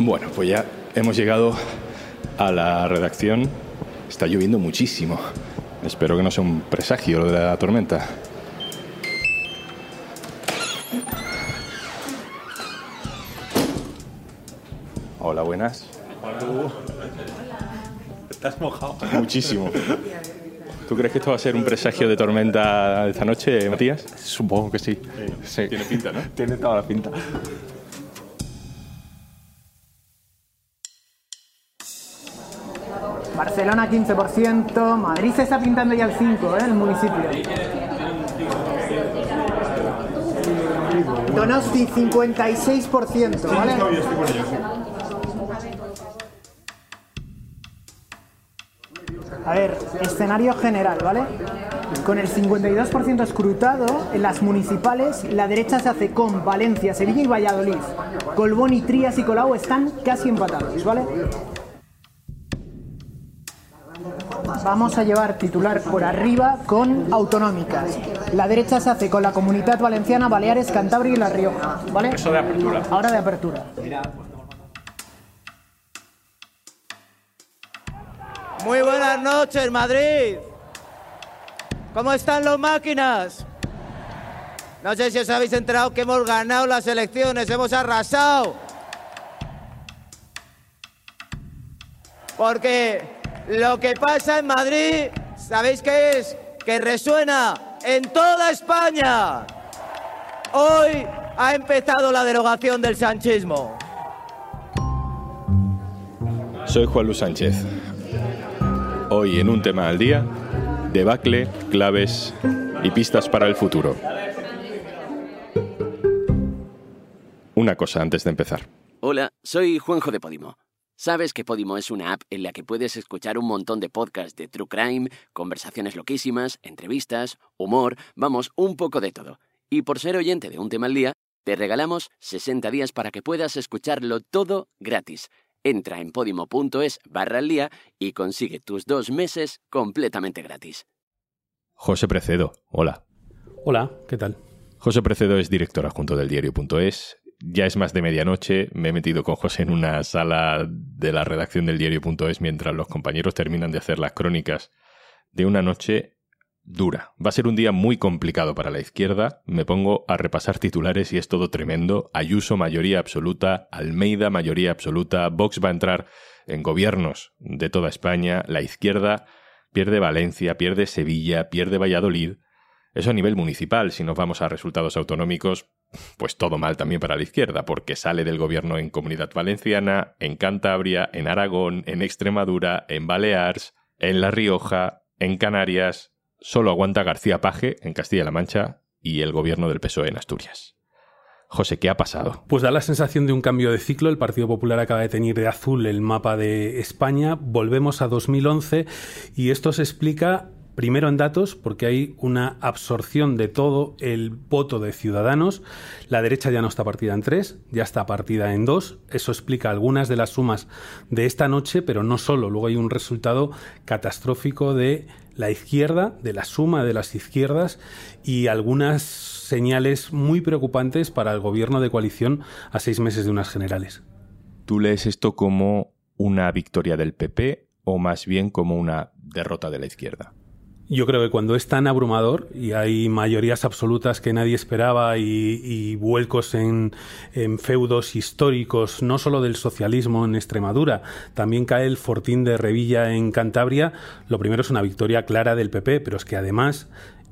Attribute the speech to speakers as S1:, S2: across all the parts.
S1: Bueno, pues ya hemos llegado a la redacción. Está lloviendo muchísimo. Espero que no sea un presagio de la tormenta. Hola, buenas.
S2: Estás mojado.
S1: Muchísimo. ¿Tú crees que esto va a ser un presagio de tormenta esta noche, Matías?
S2: Supongo que sí. sí.
S1: Tiene pinta, ¿no?
S2: Tiene toda la pinta.
S3: Barcelona 15%, Madrid se está pintando ya el 5%, ¿eh? el municipio. Donosti 56%, ¿vale? A ver, escenario general, ¿vale? Con el 52% escrutado, en las municipales, la derecha se hace con Valencia, Sevilla y Valladolid. Colbón y Trías y Colau están casi empatados, ¿vale? Vamos a llevar titular por arriba con autonómicas. La derecha se hace con la Comunidad Valenciana, Baleares, Cantabria y La Rioja, ¿vale?
S2: Eso de apertura.
S3: Ahora de apertura.
S4: Muy buenas noches, Madrid. ¿Cómo están las máquinas? No sé si os habéis enterado que hemos ganado las elecciones, hemos arrasado. Porque lo que pasa en Madrid, ¿sabéis qué es? Que resuena en toda España. Hoy ha empezado la derogación del sanchismo.
S1: Soy Juan Luis Sánchez. Hoy en un tema al día, debacle, claves y pistas para el futuro. Una cosa antes de empezar.
S5: Hola, soy Juanjo de Podimo. ¿Sabes que Podimo es una app en la que puedes escuchar un montón de podcasts de True Crime, conversaciones loquísimas, entrevistas, humor, vamos, un poco de todo? Y por ser oyente de un tema al día, te regalamos 60 días para que puedas escucharlo todo gratis. Entra en podimo.es barra al día y consigue tus dos meses completamente gratis.
S1: José Precedo, hola.
S6: Hola, ¿qué tal?
S1: José Precedo es director adjunto del diario.es. Ya es más de medianoche, me he metido con José en una sala de la redacción del diario.es mientras los compañeros terminan de hacer las crónicas de una noche dura. Va a ser un día muy complicado para la izquierda. Me pongo a repasar titulares y es todo tremendo. Ayuso mayoría absoluta, Almeida mayoría absoluta, Vox va a entrar en gobiernos de toda España, la izquierda pierde Valencia, pierde Sevilla, pierde Valladolid. Eso a nivel municipal, si nos vamos a resultados autonómicos, pues todo mal también para la izquierda, porque sale del gobierno en Comunidad Valenciana, en Cantabria, en Aragón, en Extremadura, en Baleares, en La Rioja, en Canarias, solo aguanta García Paje en Castilla-La Mancha y el gobierno del PSOE en Asturias. José, ¿qué ha pasado?
S6: Pues da la sensación de un cambio de ciclo. El Partido Popular acaba de tener de azul el mapa de España. Volvemos a 2011 y esto se explica Primero en datos, porque hay una absorción de todo el voto de ciudadanos. La derecha ya no está partida en tres, ya está partida en dos. Eso explica algunas de las sumas de esta noche, pero no solo. Luego hay un resultado catastrófico de la izquierda, de la suma de las izquierdas y algunas señales muy preocupantes para el gobierno de coalición a seis meses de unas generales.
S1: ¿Tú lees esto como una victoria del PP o más bien como una derrota de la izquierda?
S6: Yo creo que cuando es tan abrumador y hay mayorías absolutas que nadie esperaba y, vuelcos en, en, feudos históricos, no solo del socialismo en Extremadura, también cae el fortín de Revilla en Cantabria, lo primero es una victoria clara del PP, pero es que además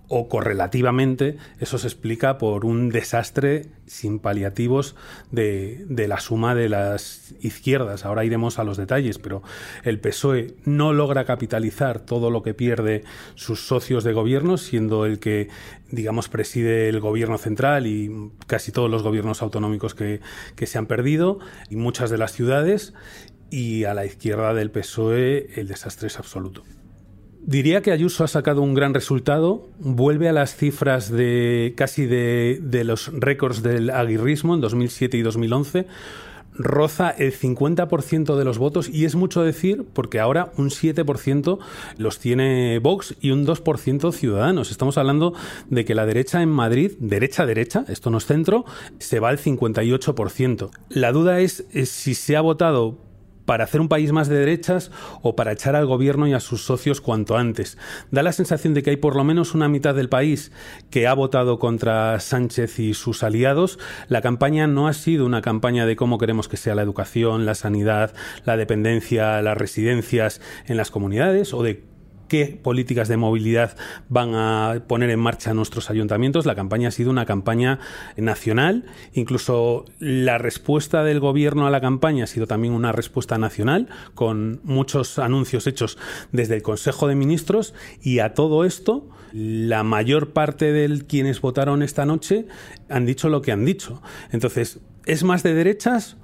S6: o correlativamente, eso se explica por un desastre sin paliativos de, la suma de las izquierdas. Ahora iremos a los detalles, pero el PSOE no logra capitalizar todo lo que pierde sus socios de gobierno, siendo el que, digamos, preside el gobierno central y casi todos los gobiernos autonómicos que, que se han perdido, y muchas de las ciudades, y a la izquierda del PSOE el desastre es absoluto. Diría que Ayuso ha sacado un gran resultado, vuelve a las cifras de casi de, de los récords del aguirrismo en 2007 y 2011, roza el 50% de los votos y es mucho decir porque ahora un 7% los tiene Vox y un 2% Ciudadanos. Estamos hablando de que la derecha en Madrid, derecha derecha, esto no es centro, se va al 58%. La duda es, es si se ha votado para hacer un país más de derechas o para echar al gobierno y a sus socios cuanto antes. Da la sensación de que hay por lo menos una mitad del país que ha votado contra Sánchez y sus aliados. La campaña no ha sido una campaña de cómo queremos que sea la educación, la sanidad, la dependencia, las residencias en las comunidades o de qué políticas de movilidad van a poner en marcha nuestros ayuntamientos. La campaña ha sido una campaña nacional, incluso la respuesta del gobierno a la campaña ha sido también una respuesta nacional, con muchos anuncios hechos desde el Consejo de Ministros y a todo esto la mayor parte de quienes votaron esta noche han dicho lo que han dicho. Entonces, ¿es más de derechas?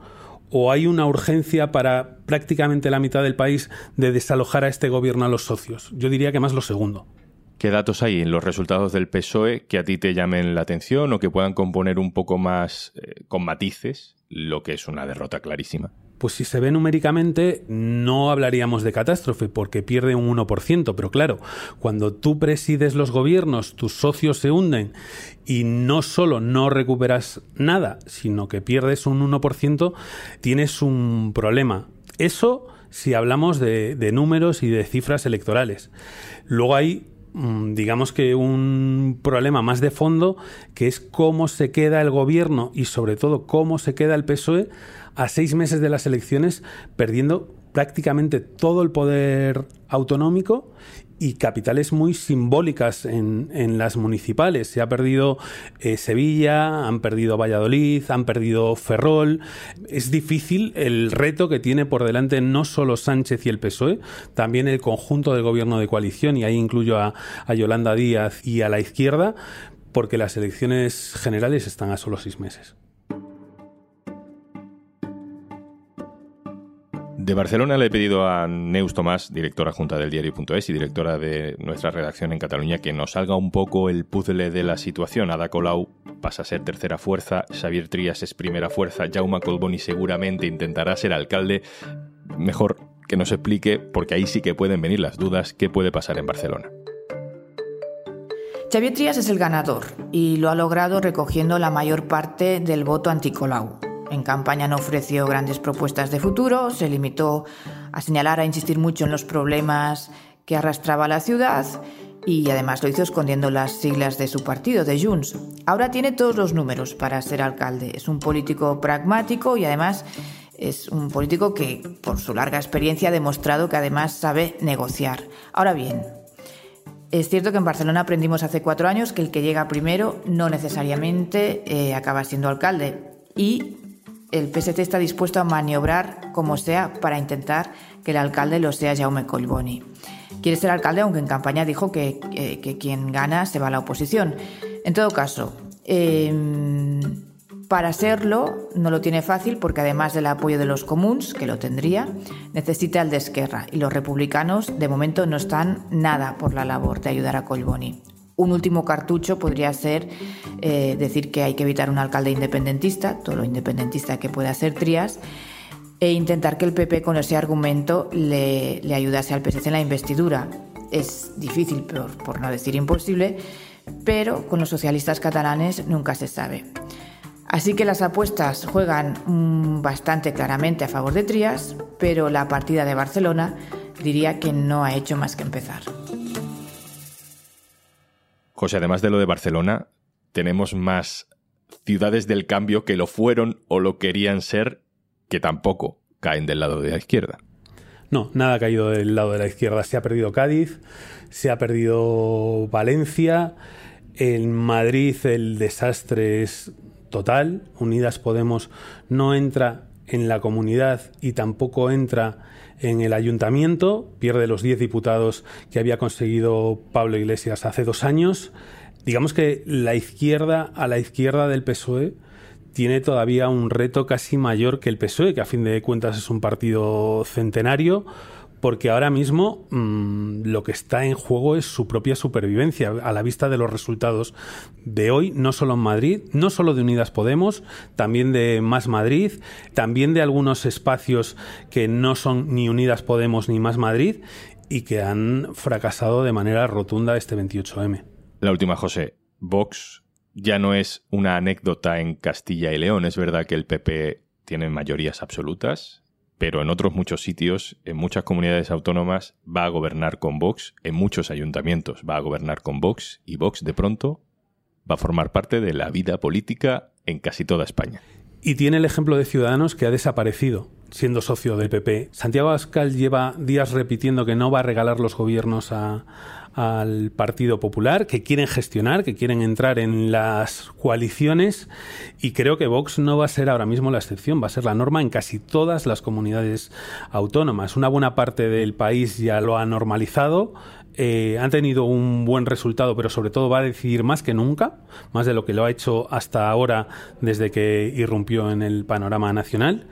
S6: O hay una urgencia para prácticamente la mitad del país de desalojar a este gobierno a los socios? Yo diría que más lo segundo.
S1: ¿Qué datos hay en los resultados del PSOE que a ti te llamen la atención o que puedan componer un poco más eh, con matices lo que es una derrota clarísima?
S6: Pues si se ve numéricamente no hablaríamos de catástrofe porque pierde un 1%, pero claro, cuando tú presides los gobiernos, tus socios se hunden y no solo no recuperas nada, sino que pierdes un 1%, tienes un problema. Eso si hablamos de, de números y de cifras electorales. Luego hay digamos que un problema más de fondo, que es cómo se queda el gobierno y sobre todo cómo se queda el PSOE a seis meses de las elecciones perdiendo prácticamente todo el poder autonómico y capitales muy simbólicas en, las municipales. Se ha perdido eh, Sevilla, han perdido Valladolid, han perdido Ferrol. Es difícil el reto que tiene por delante no solo Sánchez y el PSOE, también el conjunto del gobierno de coalición, y ahí incluyo a, a Yolanda Díaz y a la izquierda, porque las elecciones generales están a solo seis meses.
S1: De Barcelona le he pedido a Neus Tomás, directora junta del diario.es y directora de nuestra redacción en Cataluña, que nos salga un poco el puzzle de la situación. Ada Colau pasa a ser tercera fuerza, Xavier Trías es primera fuerza, Jaume Colboni seguramente intentará ser alcalde. Mejor que nos explique, porque ahí sí que pueden venir las dudas, qué puede pasar en Barcelona.
S7: Xavier Trías es el ganador y lo ha logrado recogiendo la mayor parte del voto anti-Colau. En campaña no ofreció grandes propuestas de futuro, se limitó a señalar, a insistir mucho en los problemas que arrastraba la ciudad y además lo hizo escondiendo las siglas de su partido, de Junts. Ahora tiene todos los números para ser alcalde. Es un político pragmático y además es un político que, por su larga experiencia, ha demostrado que además sabe negociar. Ahora bien, es cierto que en Barcelona aprendimos hace cuatro años que el que llega primero no necesariamente eh, acaba siendo alcalde. Y el PSC está dispuesto a maniobrar como sea para intentar que el alcalde lo sea Jaume Colboni. Quiere ser alcalde, aunque en campaña dijo que, quien gana se va a la oposición. En todo caso, em, para serlo no lo tiene fácil porque además del apoyo de los comuns, que lo tendría, necesita el de Esquerra y los republicanos de momento no están nada por la labor de ayudar a Colboni. Un último cartucho podría ser eh, decir que hay que evitar un alcalde independentista, todo lo independentista que pueda hacer Trías, e intentar que el PP con ese argumento le, ayudase al PSC en la investidura. Es difícil, por, por no decir imposible, pero con los socialistas catalanes nunca se sabe. Así que las apuestas juegan mm, bastante claramente a favor de Trías, pero la partida de Barcelona diría que no ha hecho más que empezar.
S1: José, además de lo de Barcelona, tenemos más ciudades del cambio que lo fueron o lo querían ser, que tampoco caen del lado de la izquierda.
S6: No, nada ha caído del lado de la izquierda. Se ha perdido Cádiz, se ha perdido Valencia, en Madrid el desastre es total. Unidas Podemos no entra en la comunidad y tampoco entra en el ayuntamiento, pierde los 10 diputados que había conseguido Pablo Iglesias hace dos años. Digamos que la izquierda, a la izquierda del PSOE, tiene todavía un reto casi mayor que el PSOE, que a fin de cuentas es un partido centenario, porque ahora mismo mm, lo que está en juego es su propia supervivencia a la vista de los resultados de hoy, no solo en Madrid, no solo de Unidas Podemos, también de Más Madrid, también de algunos espacios que no son ni Unidas Podemos ni Más Madrid y que han fracasado de manera rotunda este 28M.
S1: La última, José. Vox ya no es una anécdota en Castilla y León. Es verdad que el PP tiene mayorías absolutas, pero en otros muchos sitios, en muchas comunidades autónomas, va a gobernar con Vox, en muchos ayuntamientos va a gobernar con Vox, y Vox de pronto va a formar parte de la vida política en casi toda España.
S6: Y tiene el ejemplo de Ciudadanos que ha desaparecido siendo socio del PP. Santiago Abascal lleva días repitiendo que no va a regalar los gobiernos a, al Partido Popular, que quieren gestionar, que quieren entrar en las coaliciones y creo que Vox no va a ser ahora mismo la excepción, va a ser la norma en casi todas las comunidades autónomas. Una buena parte del país ya lo ha normalizado. Eh, han tenido un buen resultado, pero sobre todo va a decidir más que nunca, más de lo que lo ha hecho hasta ahora desde que irrumpió en el panorama nacional.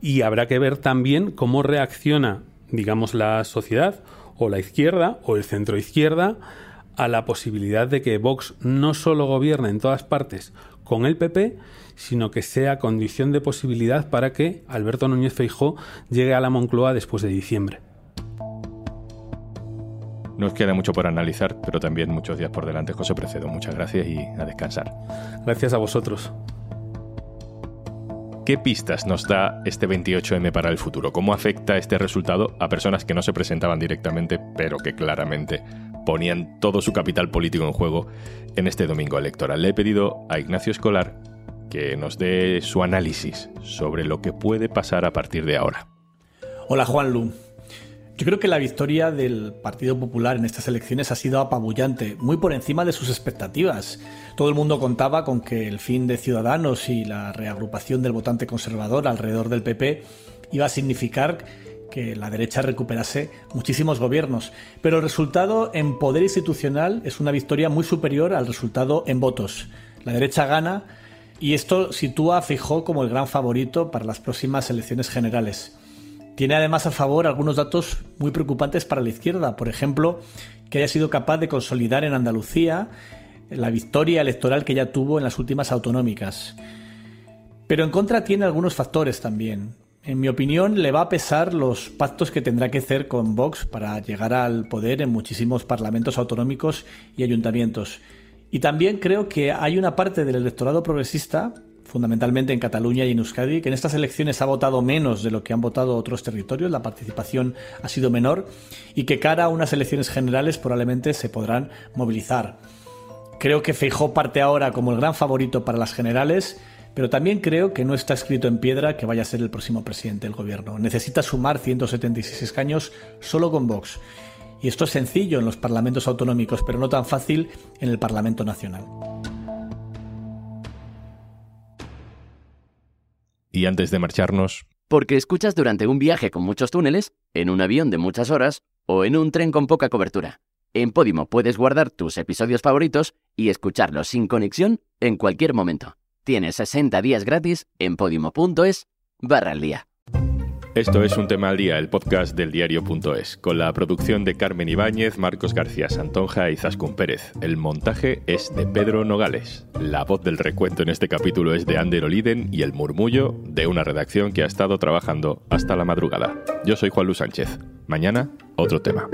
S6: Y habrá que ver también cómo reacciona, digamos, la sociedad o la izquierda o el centro izquierda a la posibilidad de que Vox no solo gobierne en todas partes con el PP, sino que sea condición de posibilidad para que Alberto Núñez Feijó llegue a la Moncloa después de diciembre.
S1: Nos queda mucho por analizar, pero también muchos días por delante. José Precedo, muchas gracias y a descansar.
S6: Gracias a vosotros.
S1: ¿Qué pistas nos da este 28M para el futuro? ¿Cómo afecta este resultado a personas que no se presentaban directamente, pero que claramente ponían todo su capital político en juego en este domingo electoral? Le he pedido a Ignacio Escolar que nos dé su análisis sobre lo que puede pasar a partir de ahora.
S8: Hola Juan Lu. Yo creo que la victoria del Partido Popular en estas elecciones ha sido apabullante, muy por encima de sus expectativas. Todo el mundo contaba con que el fin de Ciudadanos y la reagrupación del votante conservador alrededor del PP iba a significar que la derecha recuperase muchísimos gobiernos, pero el resultado en poder institucional es una victoria muy superior al resultado en votos. La derecha gana y esto sitúa a Fijó como el gran favorito para las próximas elecciones generales. Tiene además a favor algunos datos muy preocupantes para la izquierda, por ejemplo, que haya sido capaz de consolidar en Andalucía la victoria electoral que ya tuvo en las últimas autonómicas. Pero en contra tiene algunos factores también. En mi opinión, le va a pesar los pactos que tendrá que hacer con Vox para llegar al poder en muchísimos parlamentos autonómicos y ayuntamientos. Y también creo que hay una parte del electorado progresista fundamentalmente en Cataluña y en Euskadi, que en estas elecciones ha votado menos de lo que han votado otros territorios, la participación ha sido menor y que cara a unas elecciones generales probablemente se podrán movilizar. Creo que Feijó parte ahora como el gran favorito para las generales, pero también creo que no está escrito en piedra que vaya a ser el próximo presidente del gobierno. Necesita sumar 176 escaños solo con Vox. Y esto es sencillo en los parlamentos autonómicos, pero no tan fácil en el Parlamento Nacional.
S1: Y antes de marcharnos...
S5: Porque escuchas durante un viaje con muchos túneles, en un avión de muchas horas o en un tren con poca cobertura. En Podimo puedes guardar tus episodios favoritos y escucharlos sin conexión en cualquier momento. Tienes 60 días gratis en podimo.es barra al día.
S1: Esto es Un Tema al Día, el podcast del diario.es, con la producción de Carmen Ibáñez, Marcos García Santonja y Zascún Pérez. El montaje es de Pedro Nogales. La voz del recuento en este capítulo es de Ander Oliden y el murmullo de una redacción que ha estado trabajando hasta la madrugada. Yo soy Juan Luis Sánchez. Mañana, otro tema.